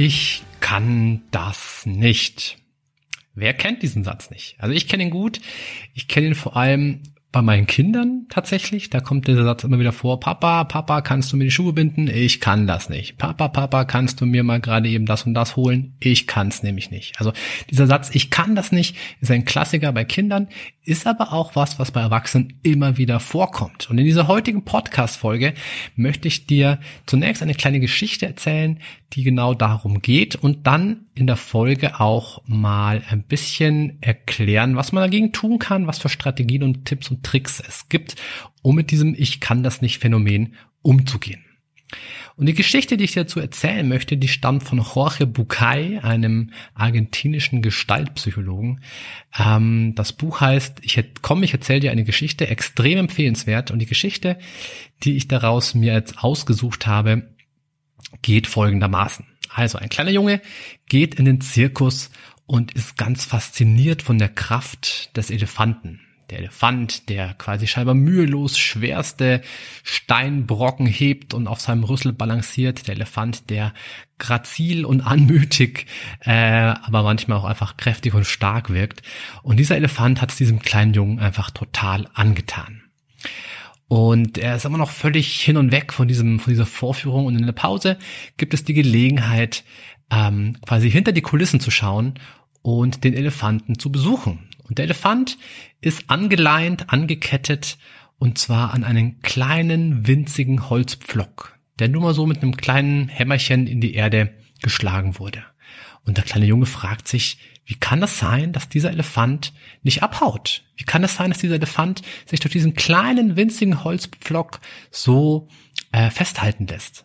Ich kann das nicht. Wer kennt diesen Satz nicht? Also ich kenne ihn gut. Ich kenne ihn vor allem bei meinen Kindern tatsächlich, da kommt dieser Satz immer wieder vor, Papa, Papa, kannst du mir die Schuhe binden? Ich kann das nicht. Papa, Papa, kannst du mir mal gerade eben das und das holen? Ich kann es nämlich nicht. Also dieser Satz, ich kann das nicht, ist ein Klassiker bei Kindern, ist aber auch was, was bei Erwachsenen immer wieder vorkommt. Und in dieser heutigen Podcast-Folge möchte ich dir zunächst eine kleine Geschichte erzählen, die genau darum geht und dann in der Folge auch mal ein bisschen erklären, was man dagegen tun kann, was für Strategien und Tipps und Tricks es gibt, um mit diesem Ich kann das nicht Phänomen umzugehen. Und die Geschichte, die ich dazu erzählen möchte, die stammt von Jorge Bucay, einem argentinischen Gestaltpsychologen. Ähm, das Buch heißt, ich komm, ich erzähle dir eine Geschichte, extrem empfehlenswert. Und die Geschichte, die ich daraus mir jetzt ausgesucht habe, geht folgendermaßen. Also ein kleiner Junge geht in den Zirkus und ist ganz fasziniert von der Kraft des Elefanten. Der Elefant, der quasi scheinbar mühelos schwerste Steinbrocken hebt und auf seinem Rüssel balanciert. Der Elefant, der grazil und anmütig, äh, aber manchmal auch einfach kräftig und stark wirkt. Und dieser Elefant hat es diesem kleinen Jungen einfach total angetan. Und er ist immer noch völlig hin und weg von diesem, von dieser Vorführung. Und in der Pause gibt es die Gelegenheit, ähm, quasi hinter die Kulissen zu schauen und den Elefanten zu besuchen. Und der Elefant ist angeleint, angekettet und zwar an einen kleinen, winzigen Holzpflock, der nur mal so mit einem kleinen Hämmerchen in die Erde geschlagen wurde. Und der kleine Junge fragt sich, wie kann das sein, dass dieser Elefant nicht abhaut? Wie kann das sein, dass dieser Elefant sich durch diesen kleinen, winzigen Holzpflock so äh, festhalten lässt?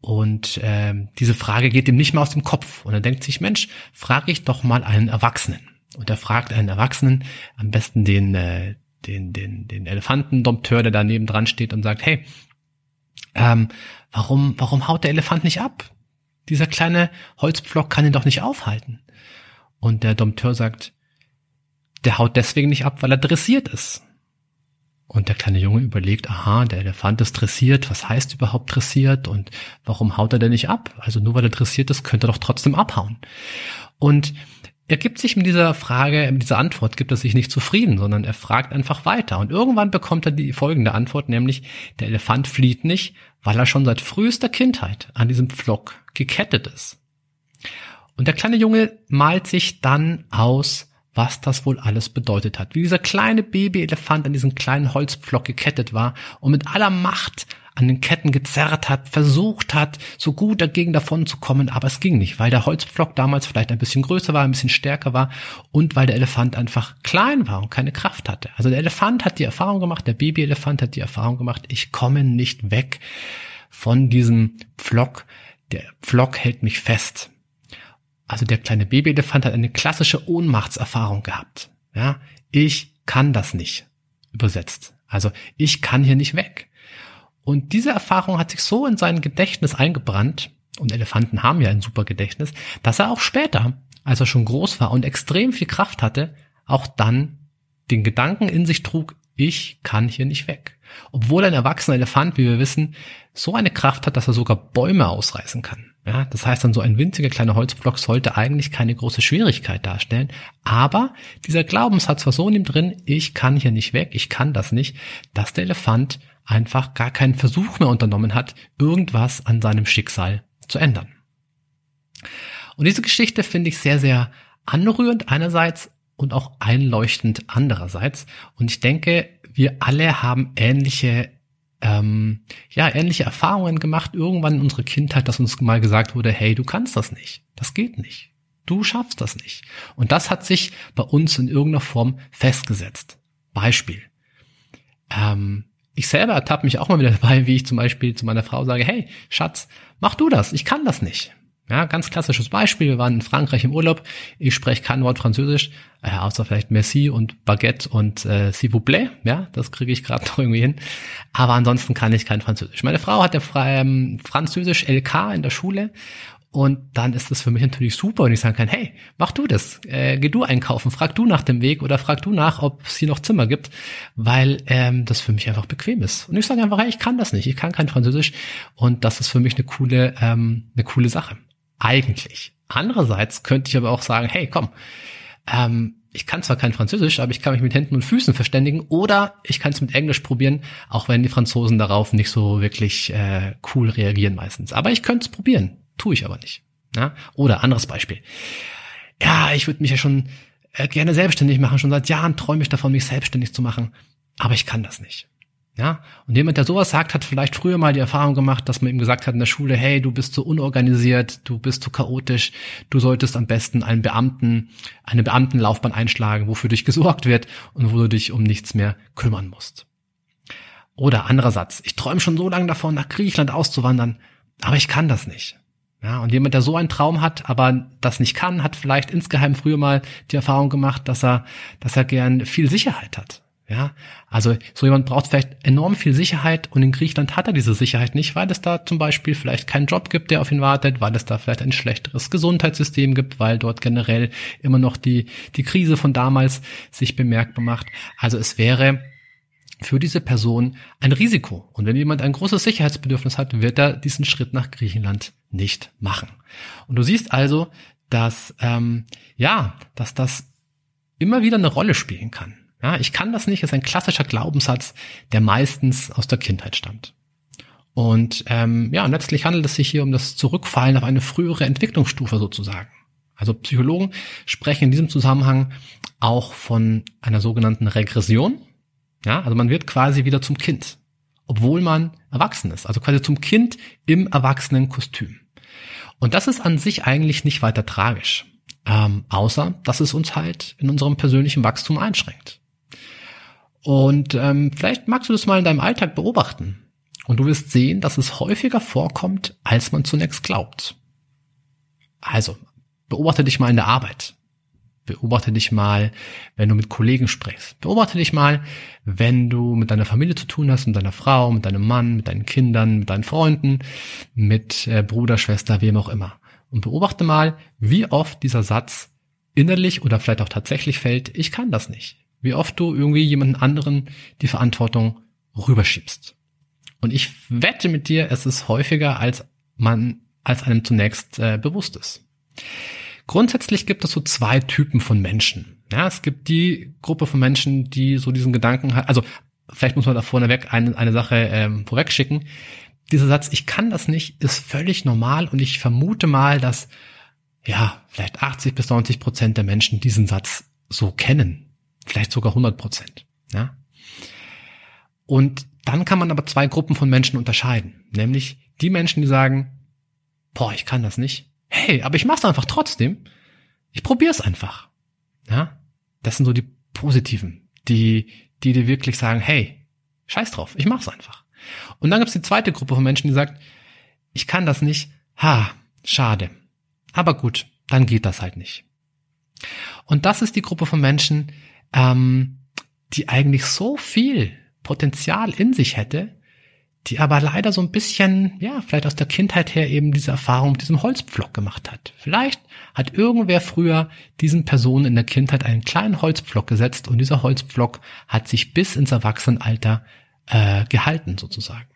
Und äh, diese Frage geht ihm nicht mehr aus dem Kopf. Und er denkt sich, Mensch, frage ich doch mal einen Erwachsenen. Und er fragt einen Erwachsenen, am besten den, äh, den, den, den Elefantendompteur, der daneben dran steht und sagt, hey, ähm, warum, warum haut der Elefant nicht ab? Dieser kleine Holzpflock kann ihn doch nicht aufhalten. Und der Dompteur sagt, der haut deswegen nicht ab, weil er dressiert ist. Und der kleine Junge überlegt, aha, der Elefant ist dressiert, was heißt überhaupt dressiert und warum haut er denn nicht ab? Also nur weil er dressiert ist, könnte er doch trotzdem abhauen. Und er gibt sich mit dieser Frage, mit dieser Antwort gibt er sich nicht zufrieden, sondern er fragt einfach weiter. Und irgendwann bekommt er die folgende Antwort, nämlich der Elefant flieht nicht, weil er schon seit frühester Kindheit an diesem Pflock gekettet ist. Und der kleine Junge malt sich dann aus, was das wohl alles bedeutet hat. Wie dieser kleine Babyelefant an diesen kleinen Holzpflock gekettet war und mit aller Macht an den Ketten gezerrt hat, versucht hat, so gut dagegen davon zu kommen, aber es ging nicht, weil der Holzpflock damals vielleicht ein bisschen größer war, ein bisschen stärker war und weil der Elefant einfach klein war und keine Kraft hatte. Also der Elefant hat die Erfahrung gemacht, der Babyelefant hat die Erfahrung gemacht, ich komme nicht weg von diesem Pflock. Der Pflock hält mich fest. Also der kleine Babyelefant hat eine klassische Ohnmachtserfahrung gehabt. Ja, ich kann das nicht. Übersetzt. Also ich kann hier nicht weg. Und diese Erfahrung hat sich so in sein Gedächtnis eingebrannt, und Elefanten haben ja ein super Gedächtnis, dass er auch später, als er schon groß war und extrem viel Kraft hatte, auch dann den Gedanken in sich trug, ich kann hier nicht weg. Obwohl ein erwachsener Elefant, wie wir wissen, so eine Kraft hat, dass er sogar Bäume ausreißen kann. Ja, das heißt dann, so ein winziger kleiner Holzblock sollte eigentlich keine große Schwierigkeit darstellen. Aber dieser Glaubenssatz war so in ihm drin, ich kann hier nicht weg, ich kann das nicht, dass der Elefant einfach gar keinen Versuch mehr unternommen hat, irgendwas an seinem Schicksal zu ändern. Und diese Geschichte finde ich sehr, sehr anrührend einerseits und auch einleuchtend andererseits. Und ich denke, wir alle haben ähnliche ähm, ja, ähnliche Erfahrungen gemacht irgendwann in unserer Kindheit, dass uns mal gesagt wurde, hey, du kannst das nicht. Das geht nicht. Du schaffst das nicht. Und das hat sich bei uns in irgendeiner Form festgesetzt. Beispiel. Ähm, ich selber ertappe mich auch mal wieder dabei, wie ich zum Beispiel zu meiner Frau sage, hey, Schatz, mach du das, ich kann das nicht. Ja, ganz klassisches Beispiel. Wir waren in Frankreich im Urlaub. Ich spreche kein Wort Französisch, äh, außer vielleicht Merci und Baguette und äh, S'il vous plaît. Ja, das kriege ich gerade noch irgendwie hin. Aber ansonsten kann ich kein Französisch. Meine Frau hat ja ähm, Französisch LK in der Schule und dann ist das für mich natürlich super, wenn ich sagen kann, hey, mach du das, äh, geh du einkaufen, frag du nach dem Weg oder frag du nach, ob es hier noch Zimmer gibt, weil ähm, das für mich einfach bequem ist. Und ich sage einfach, hey, ich kann das nicht, ich kann kein Französisch und das ist für mich eine coole, ähm, eine coole Sache. Eigentlich. Andererseits könnte ich aber auch sagen, hey, komm, ähm, ich kann zwar kein Französisch, aber ich kann mich mit Händen und Füßen verständigen oder ich kann es mit Englisch probieren, auch wenn die Franzosen darauf nicht so wirklich äh, cool reagieren meistens. Aber ich könnte es probieren. Tue ich aber nicht. Ja? Oder anderes Beispiel. Ja, ich würde mich ja schon äh, gerne selbstständig machen. Schon seit Jahren träume ich davon, mich selbstständig zu machen. Aber ich kann das nicht. Ja, und jemand, der sowas sagt, hat vielleicht früher mal die Erfahrung gemacht, dass man ihm gesagt hat in der Schule, hey, du bist so unorganisiert, du bist so chaotisch, du solltest am besten einen Beamten, eine Beamtenlaufbahn einschlagen, wofür dich gesorgt wird und wo du dich um nichts mehr kümmern musst. Oder anderer Satz, ich träume schon so lange davon, nach Griechenland auszuwandern, aber ich kann das nicht. Ja, und jemand, der so einen Traum hat, aber das nicht kann, hat vielleicht insgeheim früher mal die Erfahrung gemacht, dass er, dass er gern viel Sicherheit hat. Ja, also so jemand braucht vielleicht enorm viel Sicherheit und in Griechenland hat er diese Sicherheit nicht, weil es da zum Beispiel vielleicht keinen Job gibt, der auf ihn wartet, weil es da vielleicht ein schlechteres Gesundheitssystem gibt, weil dort generell immer noch die, die Krise von damals sich bemerkbar macht. Also es wäre für diese Person ein Risiko. Und wenn jemand ein großes Sicherheitsbedürfnis hat, wird er diesen Schritt nach Griechenland nicht machen. Und du siehst also, dass ähm, ja, dass das immer wieder eine Rolle spielen kann. Ja, ich kann das nicht, ist ein klassischer Glaubenssatz, der meistens aus der Kindheit stammt. Und ähm, ja, letztlich handelt es sich hier um das Zurückfallen auf eine frühere Entwicklungsstufe sozusagen. Also Psychologen sprechen in diesem Zusammenhang auch von einer sogenannten Regression. Ja, also man wird quasi wieder zum Kind, obwohl man erwachsen ist, also quasi zum Kind im erwachsenen Kostüm. Und das ist an sich eigentlich nicht weiter tragisch, ähm, außer dass es uns halt in unserem persönlichen Wachstum einschränkt. Und ähm, vielleicht magst du das mal in deinem Alltag beobachten. Und du wirst sehen, dass es häufiger vorkommt, als man zunächst glaubt. Also, beobachte dich mal in der Arbeit. Beobachte dich mal, wenn du mit Kollegen sprichst. Beobachte dich mal, wenn du mit deiner Familie zu tun hast, mit deiner Frau, mit deinem Mann, mit deinen Kindern, mit deinen Freunden, mit äh, Bruder, Schwester, wem auch immer. Und beobachte mal, wie oft dieser Satz innerlich oder vielleicht auch tatsächlich fällt, ich kann das nicht. Wie oft du irgendwie jemanden anderen die Verantwortung rüberschiebst. Und ich wette mit dir, es ist häufiger, als man, als einem zunächst äh, bewusst ist. Grundsätzlich gibt es so zwei Typen von Menschen. Ja, es gibt die Gruppe von Menschen, die so diesen Gedanken hat, also vielleicht muss man da vorneweg eine, eine Sache ähm, vorwegschicken. Dieser Satz, ich kann das nicht, ist völlig normal und ich vermute mal, dass ja, vielleicht 80 bis 90 Prozent der Menschen diesen Satz so kennen. Vielleicht sogar 100 Prozent. Ja? Und dann kann man aber zwei Gruppen von Menschen unterscheiden. Nämlich die Menschen, die sagen, boah, ich kann das nicht hey, aber ich mach's einfach trotzdem. Ich probier's einfach. Ja, das sind so die positiven, die, die dir wirklich sagen, hey, scheiß drauf, ich mach's einfach. Und dann gibt's die zweite Gruppe von Menschen, die sagt, ich kann das nicht, ha, schade. Aber gut, dann geht das halt nicht. Und das ist die Gruppe von Menschen, ähm, die eigentlich so viel Potenzial in sich hätte, die aber leider so ein bisschen, ja, vielleicht aus der Kindheit her eben diese Erfahrung mit diesem Holzpflock gemacht hat. Vielleicht hat irgendwer früher diesen Personen in der Kindheit einen kleinen Holzpflock gesetzt und dieser Holzpflock hat sich bis ins Erwachsenenalter äh, gehalten sozusagen.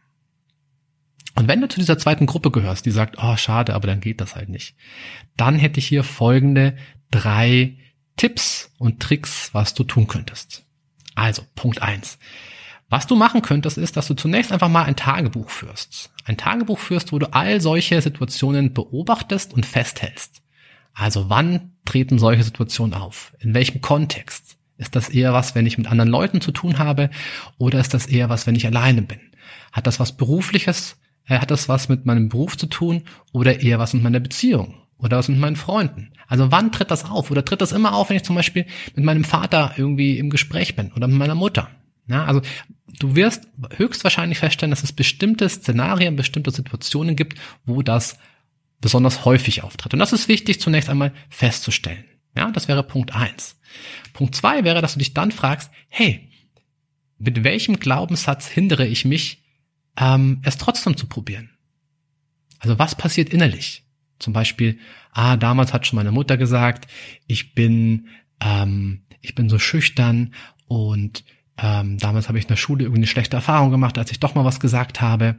Und wenn du zu dieser zweiten Gruppe gehörst, die sagt, oh schade, aber dann geht das halt nicht, dann hätte ich hier folgende drei Tipps und Tricks, was du tun könntest. Also, Punkt eins was du machen könntest, ist, dass du zunächst einfach mal ein Tagebuch führst. Ein Tagebuch führst, wo du all solche Situationen beobachtest und festhältst. Also wann treten solche Situationen auf? In welchem Kontext? Ist das eher was, wenn ich mit anderen Leuten zu tun habe? Oder ist das eher was, wenn ich alleine bin? Hat das was berufliches? Äh, hat das was mit meinem Beruf zu tun? Oder eher was mit meiner Beziehung? Oder was mit meinen Freunden? Also wann tritt das auf? Oder tritt das immer auf, wenn ich zum Beispiel mit meinem Vater irgendwie im Gespräch bin? Oder mit meiner Mutter? Ja, also du wirst höchstwahrscheinlich feststellen, dass es bestimmte Szenarien, bestimmte Situationen gibt, wo das besonders häufig auftritt. Und das ist wichtig zunächst einmal festzustellen. Ja, das wäre Punkt eins. Punkt zwei wäre, dass du dich dann fragst, hey, mit welchem Glaubenssatz hindere ich mich, ähm, es trotzdem zu probieren? Also was passiert innerlich? Zum Beispiel, ah, damals hat schon meine Mutter gesagt, ich bin, ähm, ich bin so schüchtern und ähm, damals habe ich in der Schule irgendwie eine schlechte Erfahrung gemacht, als ich doch mal was gesagt habe.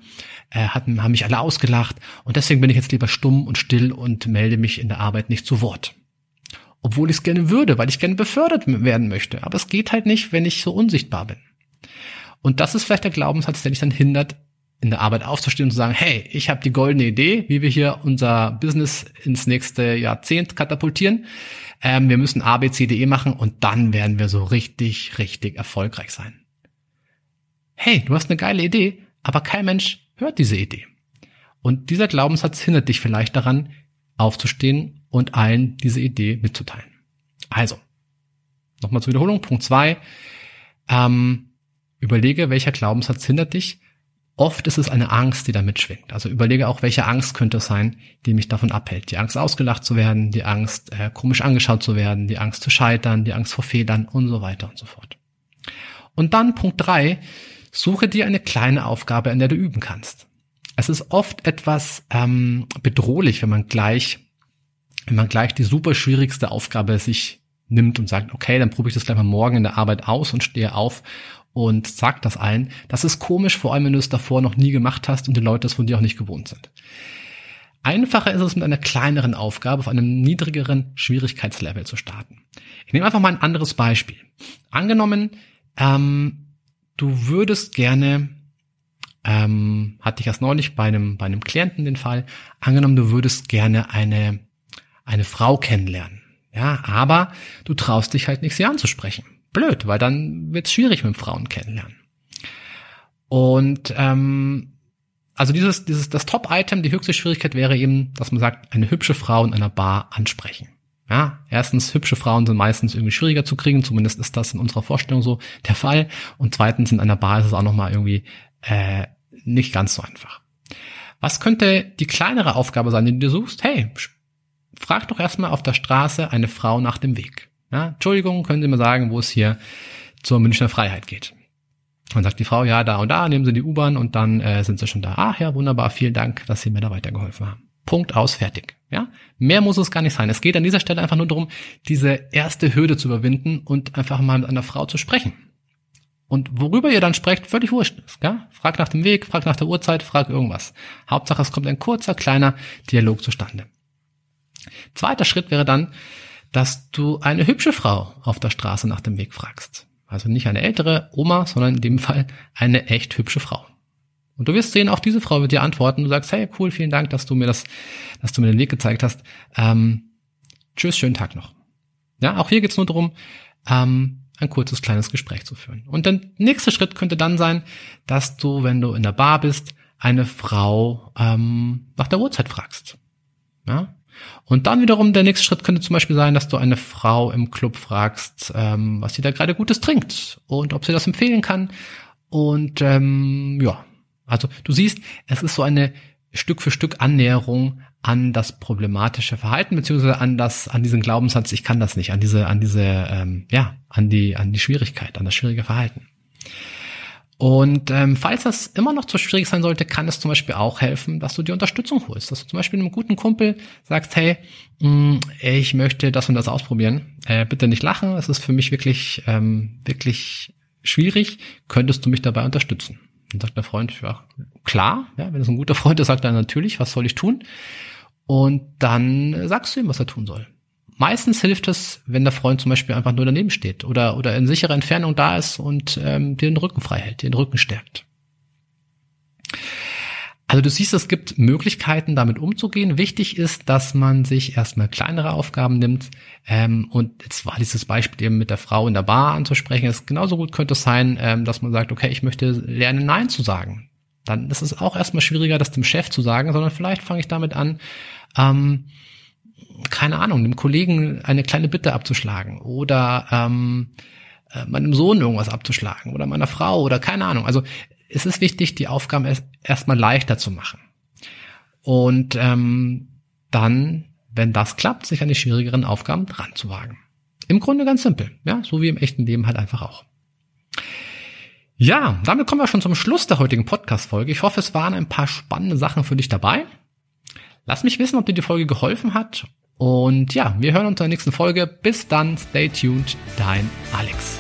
Äh, hatten, haben mich alle ausgelacht und deswegen bin ich jetzt lieber stumm und still und melde mich in der Arbeit nicht zu Wort. Obwohl ich es gerne würde, weil ich gerne befördert werden möchte. Aber es geht halt nicht, wenn ich so unsichtbar bin. Und das ist vielleicht der Glaubenssatz, der dich dann hindert, in der Arbeit aufzustehen und zu sagen, hey, ich habe die goldene Idee, wie wir hier unser Business ins nächste Jahrzehnt katapultieren. Ähm, wir müssen A, B, C, D, E machen und dann werden wir so richtig, richtig erfolgreich sein. Hey, du hast eine geile Idee, aber kein Mensch hört diese Idee. Und dieser Glaubenssatz hindert dich vielleicht daran, aufzustehen und allen diese Idee mitzuteilen. Also, nochmal zur Wiederholung. Punkt zwei: ähm, Überlege, welcher Glaubenssatz hindert dich, Oft ist es eine Angst, die da mitschwingt. Also überlege auch, welche Angst könnte es sein, die mich davon abhält. Die Angst, ausgelacht zu werden, die Angst, äh, komisch angeschaut zu werden, die Angst zu scheitern, die Angst vor Fehlern und so weiter und so fort. Und dann Punkt drei, suche dir eine kleine Aufgabe, in der du üben kannst. Es ist oft etwas ähm, bedrohlich, wenn man gleich, wenn man gleich die super schwierigste Aufgabe sich nimmt und sagt, okay, dann probiere ich das gleich mal morgen in der Arbeit aus und stehe auf und sag das allen. Das ist komisch, vor allem wenn du es davor noch nie gemacht hast und die Leute das von dir auch nicht gewohnt sind. Einfacher ist es mit einer kleineren Aufgabe auf einem niedrigeren Schwierigkeitslevel zu starten. Ich nehme einfach mal ein anderes Beispiel. Angenommen, ähm, du würdest gerne, ähm, hatte ich erst neulich bei einem, bei einem Klienten den Fall, angenommen, du würdest gerne eine, eine Frau kennenlernen. Ja, aber du traust dich halt nicht, sie anzusprechen blöd, weil dann wird es schwierig mit Frauen kennenlernen. Und ähm, also dieses, dieses, das Top-Item, die höchste Schwierigkeit wäre eben, dass man sagt, eine hübsche Frau in einer Bar ansprechen. Ja, erstens, hübsche Frauen sind meistens irgendwie schwieriger zu kriegen, zumindest ist das in unserer Vorstellung so der Fall. Und zweitens, in einer Bar ist es auch nochmal irgendwie äh, nicht ganz so einfach. Was könnte die kleinere Aufgabe sein, die du suchst? Hey, frag doch erstmal auf der Straße eine Frau nach dem Weg. Ja, Entschuldigung, können Sie mir sagen, wo es hier zur Münchner Freiheit geht? Dann sagt die Frau, ja, da und da, nehmen Sie die U-Bahn und dann äh, sind Sie schon da. Ach ja, wunderbar, vielen Dank, dass Sie mir da weitergeholfen haben. Punkt aus, fertig. Ja, mehr muss es gar nicht sein. Es geht an dieser Stelle einfach nur darum, diese erste Hürde zu überwinden und einfach mal mit einer Frau zu sprechen. Und worüber ihr dann sprecht, völlig wurscht ist. Ja? Frag nach dem Weg, frag nach der Uhrzeit, frag irgendwas. Hauptsache, es kommt ein kurzer, kleiner Dialog zustande. Zweiter Schritt wäre dann, dass du eine hübsche Frau auf der Straße nach dem Weg fragst. Also nicht eine ältere Oma, sondern in dem Fall eine echt hübsche Frau. Und du wirst sehen, auch diese Frau wird dir antworten. Du sagst, hey, cool, vielen Dank, dass du mir das, dass du mir den Weg gezeigt hast. Ähm, tschüss, schönen Tag noch. Ja, auch hier geht's nur darum, ähm, ein kurzes kleines Gespräch zu führen. Und der nächste Schritt könnte dann sein, dass du, wenn du in der Bar bist, eine Frau ähm, nach der Uhrzeit fragst. Ja? Und dann wiederum der nächste Schritt könnte zum Beispiel sein, dass du eine Frau im Club fragst, ähm, was sie da gerade Gutes trinkt und ob sie das empfehlen kann. Und ähm, ja, also du siehst, es ist so eine Stück für Stück Annäherung an das problematische Verhalten beziehungsweise an das an diesen Glaubenssatz ich kann das nicht an diese an diese ähm, ja an die an die Schwierigkeit an das schwierige Verhalten und ähm, falls das immer noch zu schwierig sein sollte, kann es zum Beispiel auch helfen, dass du dir Unterstützung holst. Dass du zum Beispiel einem guten Kumpel sagst, hey, mh, mm, ich möchte das und das ausprobieren. Äh, bitte nicht lachen, es ist für mich wirklich, ähm, wirklich schwierig. Könntest du mich dabei unterstützen? Dann sagt der Freund, ja, klar, ja, wenn es ein guter Freund ist, sagt er natürlich, was soll ich tun? Und dann sagst du ihm, was er tun soll. Meistens hilft es, wenn der Freund zum Beispiel einfach nur daneben steht oder, oder in sicherer Entfernung da ist und ähm, dir den Rücken frei hält, den Rücken stärkt. Also du siehst, es gibt Möglichkeiten, damit umzugehen. Wichtig ist, dass man sich erstmal kleinere Aufgaben nimmt. Ähm, und jetzt war dieses Beispiel eben mit der Frau in der Bar anzusprechen. Es genauso gut könnte es sein, ähm, dass man sagt, okay, ich möchte lernen, Nein zu sagen. Dann ist es auch erstmal schwieriger, das dem Chef zu sagen, sondern vielleicht fange ich damit an, ähm, keine Ahnung, dem Kollegen eine kleine Bitte abzuschlagen oder ähm, äh, meinem Sohn irgendwas abzuschlagen oder meiner Frau oder keine Ahnung. Also es ist wichtig, die Aufgaben erst erstmal leichter zu machen. Und ähm, dann, wenn das klappt, sich an die schwierigeren Aufgaben dran zu wagen. Im Grunde ganz simpel, ja, so wie im echten Leben halt einfach auch. Ja, damit kommen wir schon zum Schluss der heutigen Podcast-Folge. Ich hoffe, es waren ein paar spannende Sachen für dich dabei. Lass mich wissen, ob dir die Folge geholfen hat. Und ja, wir hören uns in der nächsten Folge. Bis dann, stay tuned, dein Alex.